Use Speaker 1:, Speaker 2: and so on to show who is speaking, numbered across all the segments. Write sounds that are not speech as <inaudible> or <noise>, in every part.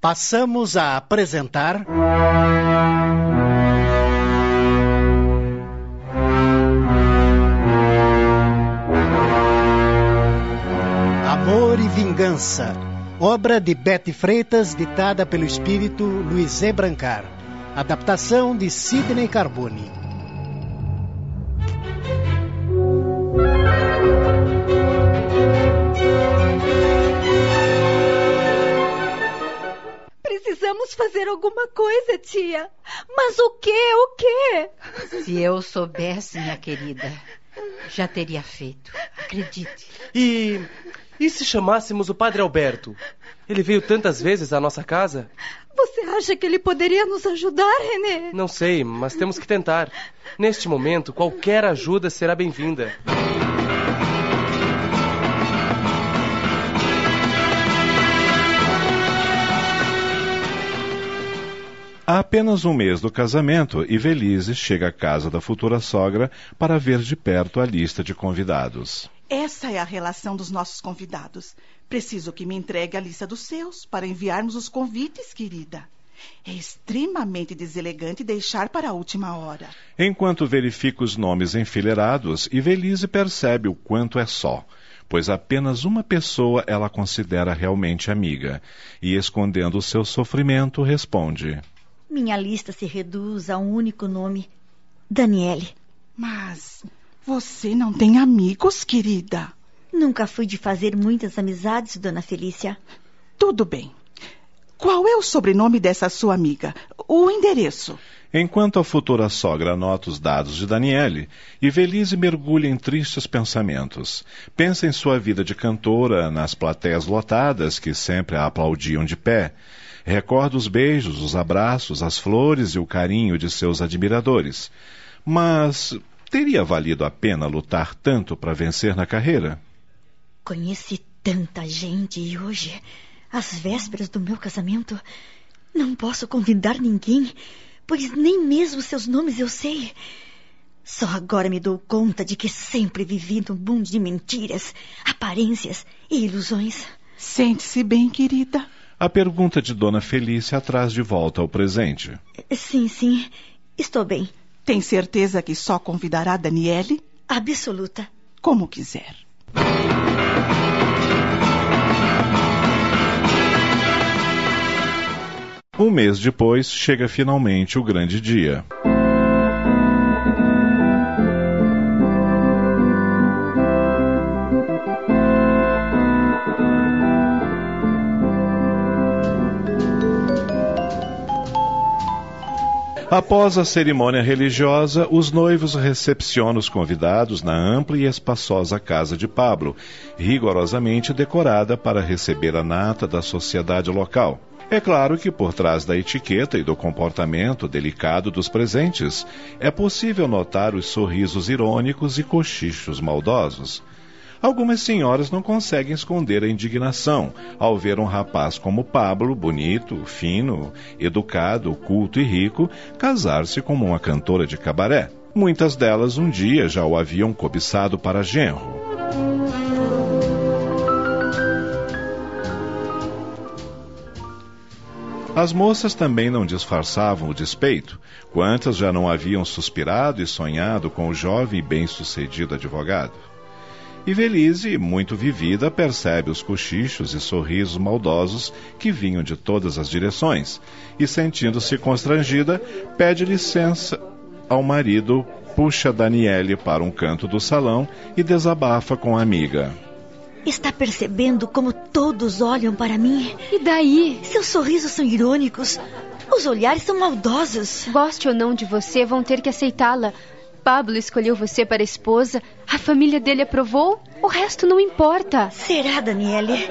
Speaker 1: Passamos a apresentar. Amor e Vingança, obra de Betty Freitas, ditada pelo espírito Luiz E. Brancar. Adaptação de Sidney Carbone.
Speaker 2: Fazer alguma coisa, tia. Mas o quê? O quê?
Speaker 3: Se eu soubesse, minha querida, já teria feito. Acredite.
Speaker 4: E. E se chamássemos o Padre Alberto? Ele veio tantas vezes à nossa casa?
Speaker 2: Você acha que ele poderia nos ajudar, René?
Speaker 4: Não sei, mas temos que tentar. Neste momento, qualquer ajuda será bem-vinda.
Speaker 5: Há apenas um mês do casamento, Ivelise chega à casa da futura sogra para ver de perto a lista de convidados.
Speaker 6: Essa é a relação dos nossos convidados. Preciso que me entregue a lista dos seus para enviarmos os convites, querida. É extremamente deselegante deixar para a última hora.
Speaker 5: Enquanto verifica os nomes enfileirados, Ivelise percebe o quanto é só pois apenas uma pessoa ela considera realmente amiga, e escondendo o seu sofrimento, responde:
Speaker 7: minha lista se reduz a um único nome: Daniele.
Speaker 6: Mas você não tem amigos, querida?
Speaker 7: Nunca fui de fazer muitas amizades, dona Felícia.
Speaker 6: Tudo bem. Qual é o sobrenome dessa sua amiga? O endereço?
Speaker 5: Enquanto a futura sogra anota os dados de Daniele, Ivelise mergulha em tristes pensamentos. Pensa em sua vida de cantora, nas plateias lotadas que sempre a aplaudiam de pé. Recorda os beijos, os abraços, as flores e o carinho de seus admiradores. Mas teria valido a pena lutar tanto para vencer na carreira?
Speaker 7: Conheci tanta gente e hoje, às vésperas do meu casamento, não posso convidar ninguém, pois nem mesmo seus nomes eu sei. Só agora me dou conta de que sempre vivi num mundo de mentiras, aparências e ilusões.
Speaker 6: Sente-se bem, querida.
Speaker 5: A pergunta de Dona Felícia traz de volta ao presente.
Speaker 7: Sim, sim. Estou bem.
Speaker 6: Tem certeza que só convidará Daniele?
Speaker 7: Absoluta.
Speaker 6: Como quiser.
Speaker 5: Um mês depois, chega finalmente o grande dia. Após a cerimônia religiosa, os noivos recepcionam os convidados na ampla e espaçosa casa de Pablo, rigorosamente decorada para receber a nata da sociedade local. É claro que por trás da etiqueta e do comportamento delicado dos presentes, é possível notar os sorrisos irônicos e cochichos maldosos. Algumas senhoras não conseguem esconder a indignação ao ver um rapaz como Pablo, bonito, fino, educado, culto e rico, casar-se com uma cantora de cabaré. Muitas delas um dia já o haviam cobiçado para genro. As moças também não disfarçavam o despeito. Quantas já não haviam suspirado e sonhado com o jovem e bem-sucedido advogado? E Velise, muito vivida, percebe os cochichos e sorrisos maldosos que vinham de todas as direções, e sentindo-se constrangida, pede licença ao marido, puxa Daniele para um canto do salão e desabafa com a amiga.
Speaker 7: Está percebendo como todos olham para mim?
Speaker 8: E daí?
Speaker 7: Seus sorrisos são irônicos. Os olhares são maldosos.
Speaker 8: Goste ou não de você, vão ter que aceitá-la. Pablo escolheu você para esposa, a família dele aprovou, o resto não importa.
Speaker 7: Será, Daniele?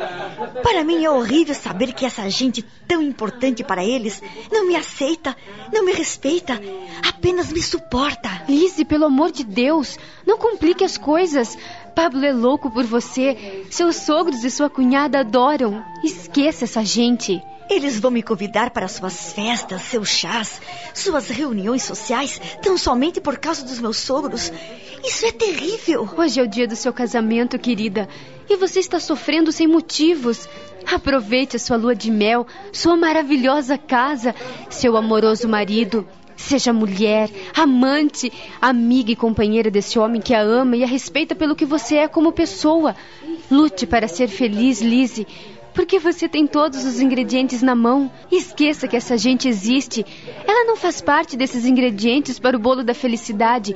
Speaker 7: Para mim é horrível saber que essa gente tão importante para eles não me aceita, não me respeita, apenas me suporta.
Speaker 8: Lise, pelo amor de Deus, não complique as coisas. Pablo é louco por você. Seus sogros e sua cunhada adoram. Esqueça essa gente.
Speaker 7: Eles vão me convidar para suas festas, seus chás, suas reuniões sociais, tão somente por causa dos meus sogros. Isso é terrível.
Speaker 8: Hoje é o dia do seu casamento, querida. E você está sofrendo sem motivos. Aproveite a sua lua de mel, sua maravilhosa casa, seu amoroso marido. Seja mulher, amante, amiga e companheira desse homem que a ama e a respeita pelo que você é como pessoa. Lute para ser feliz, Lizzie. Porque você tem todos os ingredientes na mão. Esqueça que essa gente existe. Ela não faz parte desses ingredientes para o bolo da felicidade.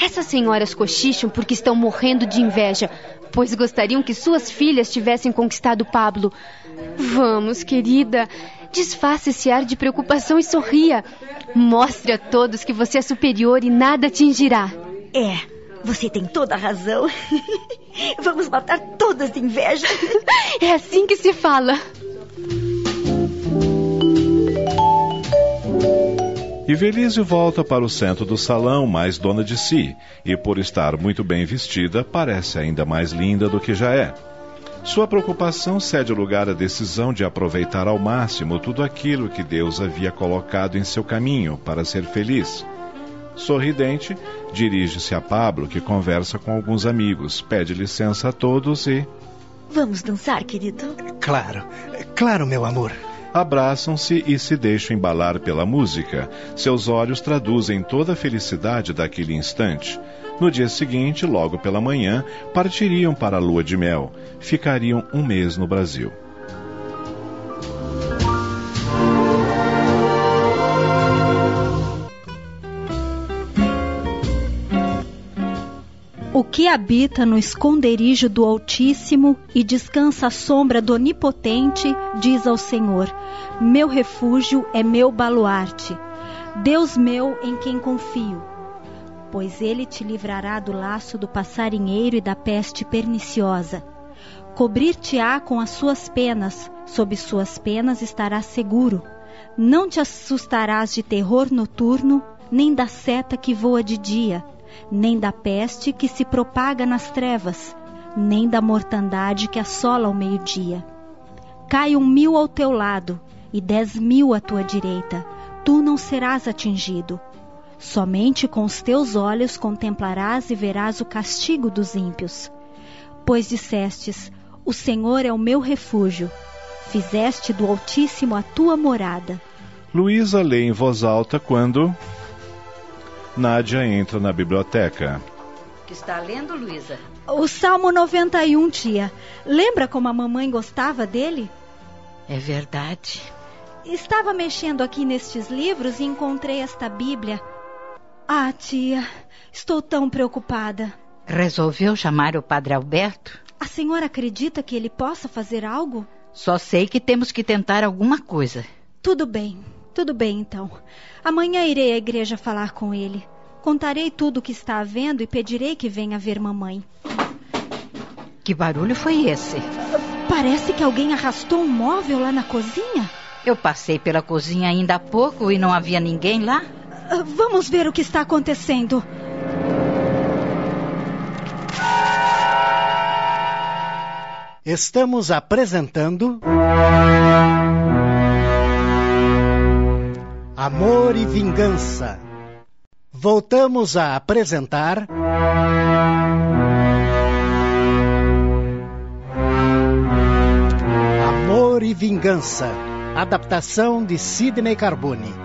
Speaker 8: Essas senhoras cochicham porque estão morrendo de inveja, pois gostariam que suas filhas tivessem conquistado Pablo. Vamos, querida. Desfaça esse ar de preocupação e sorria. Mostre a todos que você é superior e nada atingirá.
Speaker 7: É, você tem toda a razão. <laughs> Vamos matar todas de inveja.
Speaker 8: É assim que se fala.
Speaker 5: E Velísio volta para o centro do salão, mais dona de si, e por estar muito bem vestida, parece ainda mais linda do que já é. Sua preocupação cede lugar à decisão de aproveitar ao máximo tudo aquilo que Deus havia colocado em seu caminho para ser feliz. Sorridente, dirige-se a Pablo, que conversa com alguns amigos, pede licença a todos e.
Speaker 7: Vamos dançar, querido?
Speaker 1: Claro, claro, meu amor.
Speaker 5: Abraçam-se e se deixam embalar pela música. Seus olhos traduzem toda a felicidade daquele instante. No dia seguinte, logo pela manhã, partiriam para a lua de mel. Ficariam um mês no Brasil.
Speaker 9: Habita no esconderijo do Altíssimo e descansa à sombra do Onipotente, diz ao Senhor: Meu refúgio é meu baluarte, Deus meu em quem confio. Pois ele te livrará do laço do passarinheiro e da peste perniciosa. Cobrir-te-á com as suas penas, sob suas penas estarás seguro. Não te assustarás de terror noturno, nem da seta que voa de dia nem da peste que se propaga nas trevas, nem da mortandade que assola ao meio-dia. Cai um mil ao teu lado e dez mil à tua direita, tu não serás atingido. Somente com os teus olhos contemplarás e verás o castigo dos ímpios. Pois dissestes: O Senhor é o meu refúgio, fizeste do Altíssimo a tua morada.
Speaker 5: Luísa lê em voz alta quando Nádia entra na biblioteca.
Speaker 3: Que está lendo, Luísa?
Speaker 9: O Salmo 91, tia. Lembra como a mamãe gostava dele?
Speaker 3: É verdade.
Speaker 9: Estava mexendo aqui nestes livros e encontrei esta Bíblia. Ah, tia, estou tão preocupada.
Speaker 3: Resolveu chamar o Padre Alberto?
Speaker 9: A senhora acredita que ele possa fazer algo?
Speaker 3: Só sei que temos que tentar alguma coisa.
Speaker 9: Tudo bem, tudo bem então. Amanhã irei à igreja falar com ele. Contarei tudo o que está havendo e pedirei que venha ver mamãe.
Speaker 3: Que barulho foi esse?
Speaker 9: Parece que alguém arrastou um móvel lá na cozinha.
Speaker 3: Eu passei pela cozinha ainda há pouco e não havia ninguém lá.
Speaker 9: Ah, vamos ver o que está acontecendo.
Speaker 1: Estamos apresentando. Amor e Vingança. Voltamos a apresentar. Amor e Vingança. Adaptação de Sidney Carbone.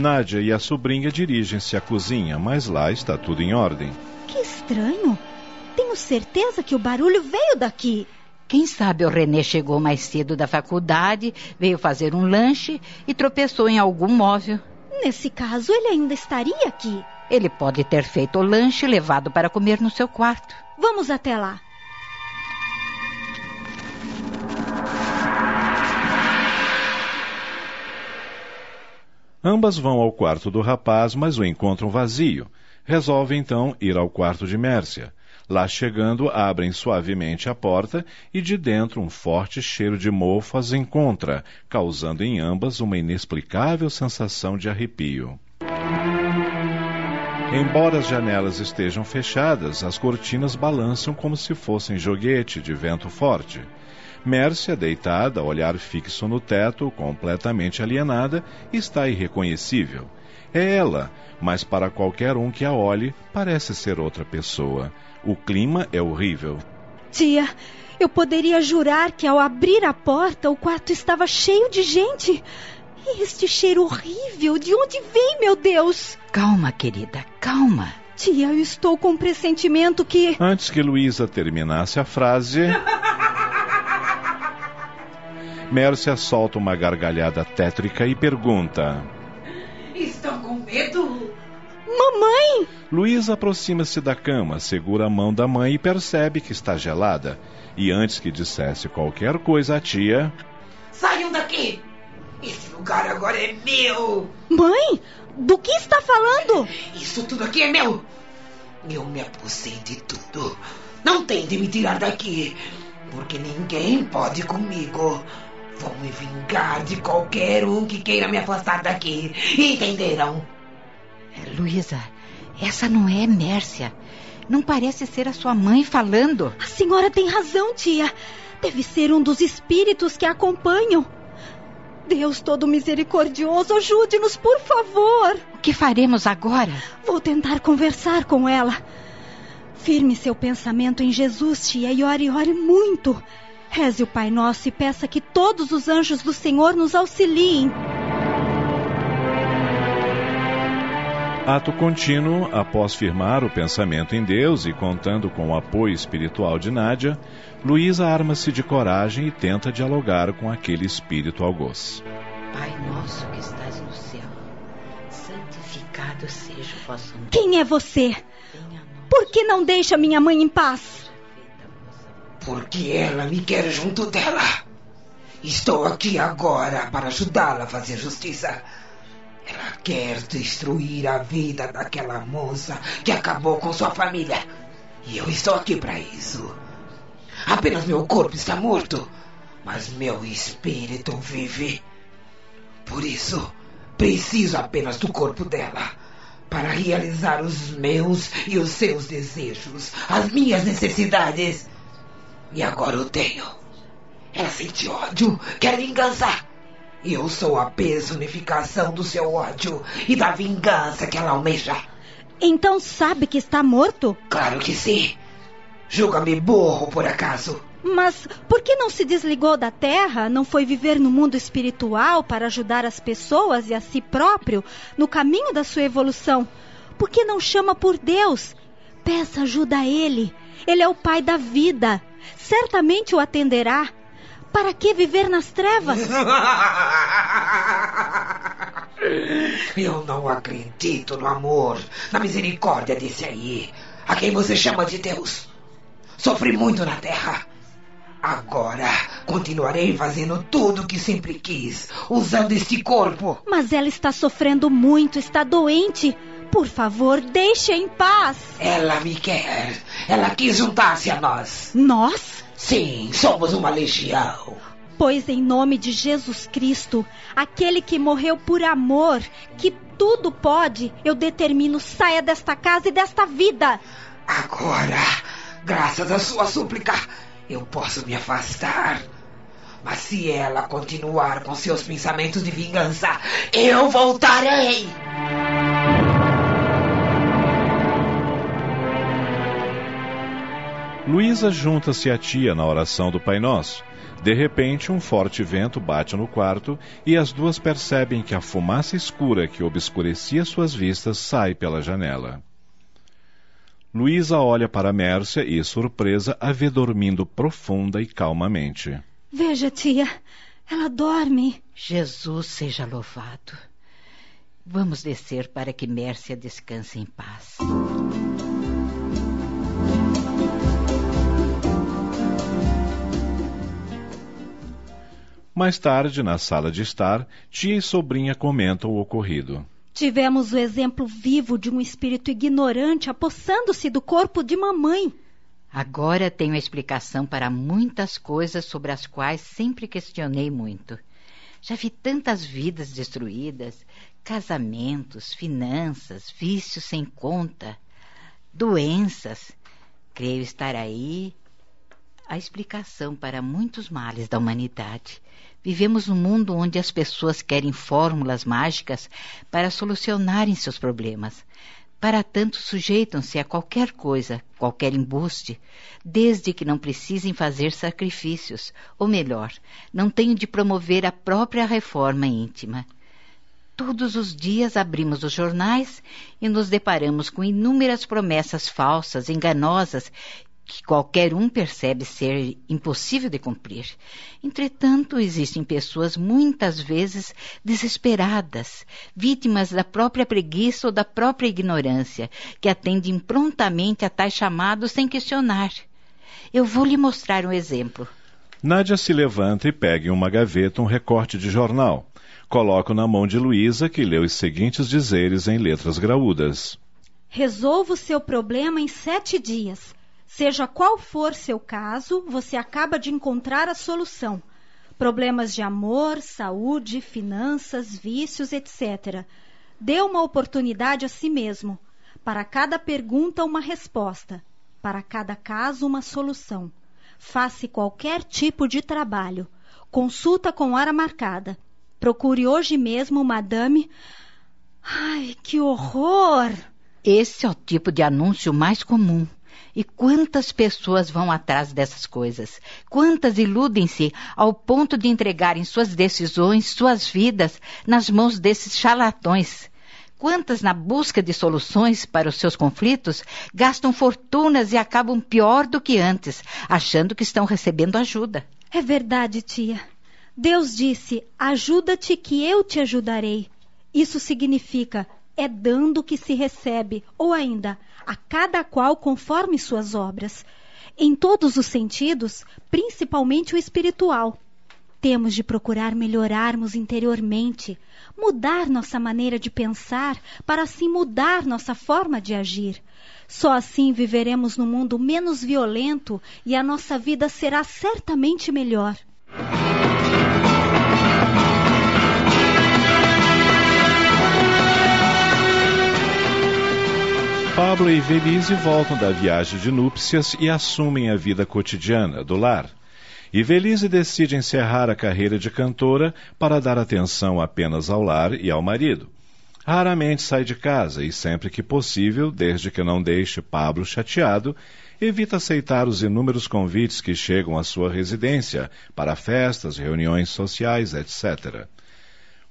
Speaker 5: Nádia e a sobrinha dirigem-se à cozinha, mas lá está tudo em ordem.
Speaker 9: Que estranho. Tenho certeza que o barulho veio daqui.
Speaker 3: Quem sabe o René chegou mais cedo da faculdade, veio fazer um lanche e tropeçou em algum móvel.
Speaker 9: Nesse caso, ele ainda estaria aqui.
Speaker 3: Ele pode ter feito o lanche e levado para comer no seu quarto.
Speaker 9: Vamos até lá.
Speaker 5: Ambas vão ao quarto do rapaz, mas o encontram vazio. Resolve então ir ao quarto de Mércia. Lá chegando, abrem suavemente a porta e de dentro um forte cheiro de mofo as encontra, causando em ambas uma inexplicável sensação de arrepio. Embora as janelas estejam fechadas, as cortinas balançam como se fossem joguete de vento forte. Mércia, deitada, olhar fixo no teto, completamente alienada, está irreconhecível. É ela, mas para qualquer um que a olhe, parece ser outra pessoa. O clima é horrível.
Speaker 9: Tia, eu poderia jurar que ao abrir a porta o quarto estava cheio de gente. E este cheiro horrível, de onde vem, meu Deus?
Speaker 3: Calma, querida, calma.
Speaker 9: Tia, eu estou com um pressentimento que.
Speaker 5: Antes que Luísa terminasse a frase. <laughs> Mércia solta uma gargalhada tétrica e pergunta:
Speaker 10: Estão com medo?
Speaker 9: Mamãe!
Speaker 5: Luísa aproxima-se da cama, segura a mão da mãe e percebe que está gelada. E antes que dissesse qualquer coisa à tia.
Speaker 10: Saiam daqui! Esse lugar agora é meu!
Speaker 9: Mãe, do que está falando?
Speaker 10: Isso tudo aqui é meu! Eu me apossei de tudo. Não tem de me tirar daqui, porque ninguém pode comigo. Vou me vingar de qualquer um que queira me afastar daqui. Entenderam?
Speaker 3: Luísa, essa não é Mércia. Não parece ser a sua mãe falando.
Speaker 9: A senhora tem razão, tia. Deve ser um dos espíritos que a acompanham. Deus todo misericordioso, ajude-nos, por favor.
Speaker 3: O que faremos agora?
Speaker 9: Vou tentar conversar com ela. Firme seu pensamento em Jesus, tia, e ore, ore muito. Reze o Pai Nosso e peça que todos os anjos do Senhor nos auxiliem.
Speaker 5: Ato contínuo, após firmar o pensamento em Deus e contando com o apoio espiritual de Nádia, Luísa arma-se de coragem e tenta dialogar com aquele espírito algoz.
Speaker 3: Pai nosso que estás no céu, santificado seja o vosso nome.
Speaker 9: Quem é você? Por que não deixa minha mãe em paz?
Speaker 10: Porque ela me quer junto dela. Estou aqui agora para ajudá-la a fazer justiça. Ela quer destruir a vida daquela moça que acabou com sua família. E eu estou aqui para isso. Apenas meu corpo está morto, mas meu espírito vive. Por isso, preciso apenas do corpo dela para realizar os meus e os seus desejos, as minhas necessidades. E agora eu tenho. Ela sente ódio, quer vingança. Eu sou a personificação do seu ódio e da vingança que ela almeja.
Speaker 9: Então sabe que está morto?
Speaker 10: Claro que sim. Julga-me burro por acaso.
Speaker 9: Mas por que não se desligou da Terra? Não foi viver no mundo espiritual para ajudar as pessoas e a si próprio no caminho da sua evolução? Por que não chama por Deus? Peça ajuda a Ele. Ele é o Pai da vida. Certamente o atenderá. Para que viver nas trevas? <laughs>
Speaker 10: Eu não acredito no amor, na misericórdia desse aí, a quem você chama de Deus. Sofri muito na terra. Agora continuarei fazendo tudo o que sempre quis, usando este corpo.
Speaker 9: Mas ela está sofrendo muito, está doente. Por favor, deixe em paz.
Speaker 10: Ela me quer. Ela quis juntar-se a nós.
Speaker 9: Nós?
Speaker 10: Sim, somos uma legião.
Speaker 9: Pois em nome de Jesus Cristo, aquele que morreu por amor, que tudo pode, eu determino saia desta casa e desta vida.
Speaker 10: Agora, graças à sua súplica, eu posso me afastar. Mas se ela continuar com seus pensamentos de vingança, eu voltarei.
Speaker 5: Luísa junta-se à tia na oração do Pai Nosso. De repente, um forte vento bate no quarto e as duas percebem que a fumaça escura que obscurecia suas vistas sai pela janela. Luísa olha para Mércia e, surpresa, a vê dormindo profunda e calmamente.
Speaker 9: Veja, tia, ela dorme.
Speaker 3: Jesus seja louvado. Vamos descer para que Mércia descanse em paz.
Speaker 5: Mais tarde, na sala de estar, tia e sobrinha comentam o ocorrido.
Speaker 9: Tivemos o exemplo vivo de um espírito ignorante apossando-se do corpo de mamãe.
Speaker 3: Agora tenho a explicação para muitas coisas sobre as quais sempre questionei muito. Já vi tantas vidas destruídas, casamentos, finanças, vícios sem conta, doenças. Creio estar aí a explicação para muitos males da humanidade. Vivemos num mundo onde as pessoas querem fórmulas mágicas para solucionarem seus problemas. Para tanto, sujeitam-se a qualquer coisa, qualquer embuste, desde que não precisem fazer sacrifícios, ou melhor, não tenham de promover a própria reforma íntima. Todos os dias abrimos os jornais e nos deparamos com inúmeras promessas falsas, enganosas, que qualquer um percebe ser impossível de cumprir. Entretanto, existem pessoas muitas vezes desesperadas, vítimas da própria preguiça ou da própria ignorância, que atendem prontamente a tais chamados sem questionar. Eu vou lhe mostrar um exemplo.
Speaker 5: Nádia se levanta e pega em uma gaveta um recorte de jornal. Coloca na mão de Luísa, que lê os seguintes dizeres em letras graúdas.
Speaker 9: Resolva o seu problema em sete dias. Seja qual for seu caso, você acaba de encontrar a solução. Problemas de amor, saúde, finanças, vícios, etc. Dê uma oportunidade a si mesmo. Para cada pergunta, uma resposta. Para cada caso, uma solução. Faça qualquer tipo de trabalho. Consulta com hora marcada. Procure hoje mesmo, madame. Ai, que horror!
Speaker 3: Esse é o tipo de anúncio mais comum. E quantas pessoas vão atrás dessas coisas? Quantas iludem-se ao ponto de entregarem suas decisões, suas vidas nas mãos desses charlatões? Quantas, na busca de soluções para os seus conflitos, gastam fortunas e acabam pior do que antes, achando que estão recebendo ajuda?
Speaker 9: É verdade, tia. Deus disse: Ajuda-te que eu te ajudarei. Isso significa é dando que se recebe, ou ainda, a cada qual conforme suas obras. Em todos os sentidos, principalmente o espiritual. Temos de procurar melhorarmos interiormente, mudar nossa maneira de pensar, para assim mudar nossa forma de agir. Só assim viveremos num mundo menos violento e a nossa vida será certamente melhor.
Speaker 5: Pablo e Velise voltam da viagem de núpcias e assumem a vida cotidiana do lar. E Velise decide encerrar a carreira de cantora para dar atenção apenas ao lar e ao marido. Raramente sai de casa e, sempre que possível, desde que não deixe Pablo chateado, evita aceitar os inúmeros convites que chegam à sua residência para festas, reuniões sociais, etc.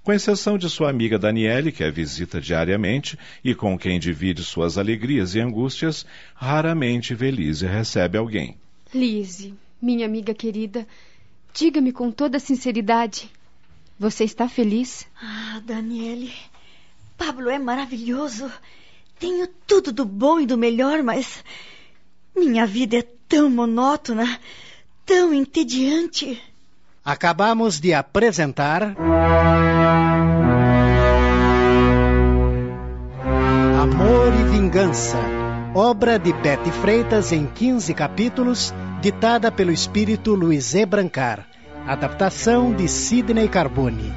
Speaker 5: Com exceção de sua amiga Daniele, que a visita diariamente e com quem divide suas alegrias e angústias, raramente Velise recebe alguém.
Speaker 8: Lise, minha amiga querida, diga-me com toda sinceridade, você está feliz?
Speaker 7: Ah, Daniele, Pablo é maravilhoso. Tenho tudo do bom e do melhor, mas minha vida é tão monótona, tão entediante.
Speaker 1: Acabamos de apresentar. Amor e Vingança, obra de Betty Freitas em 15 capítulos, ditada pelo espírito Luiz E. Brancar, adaptação de Sidney Carbone.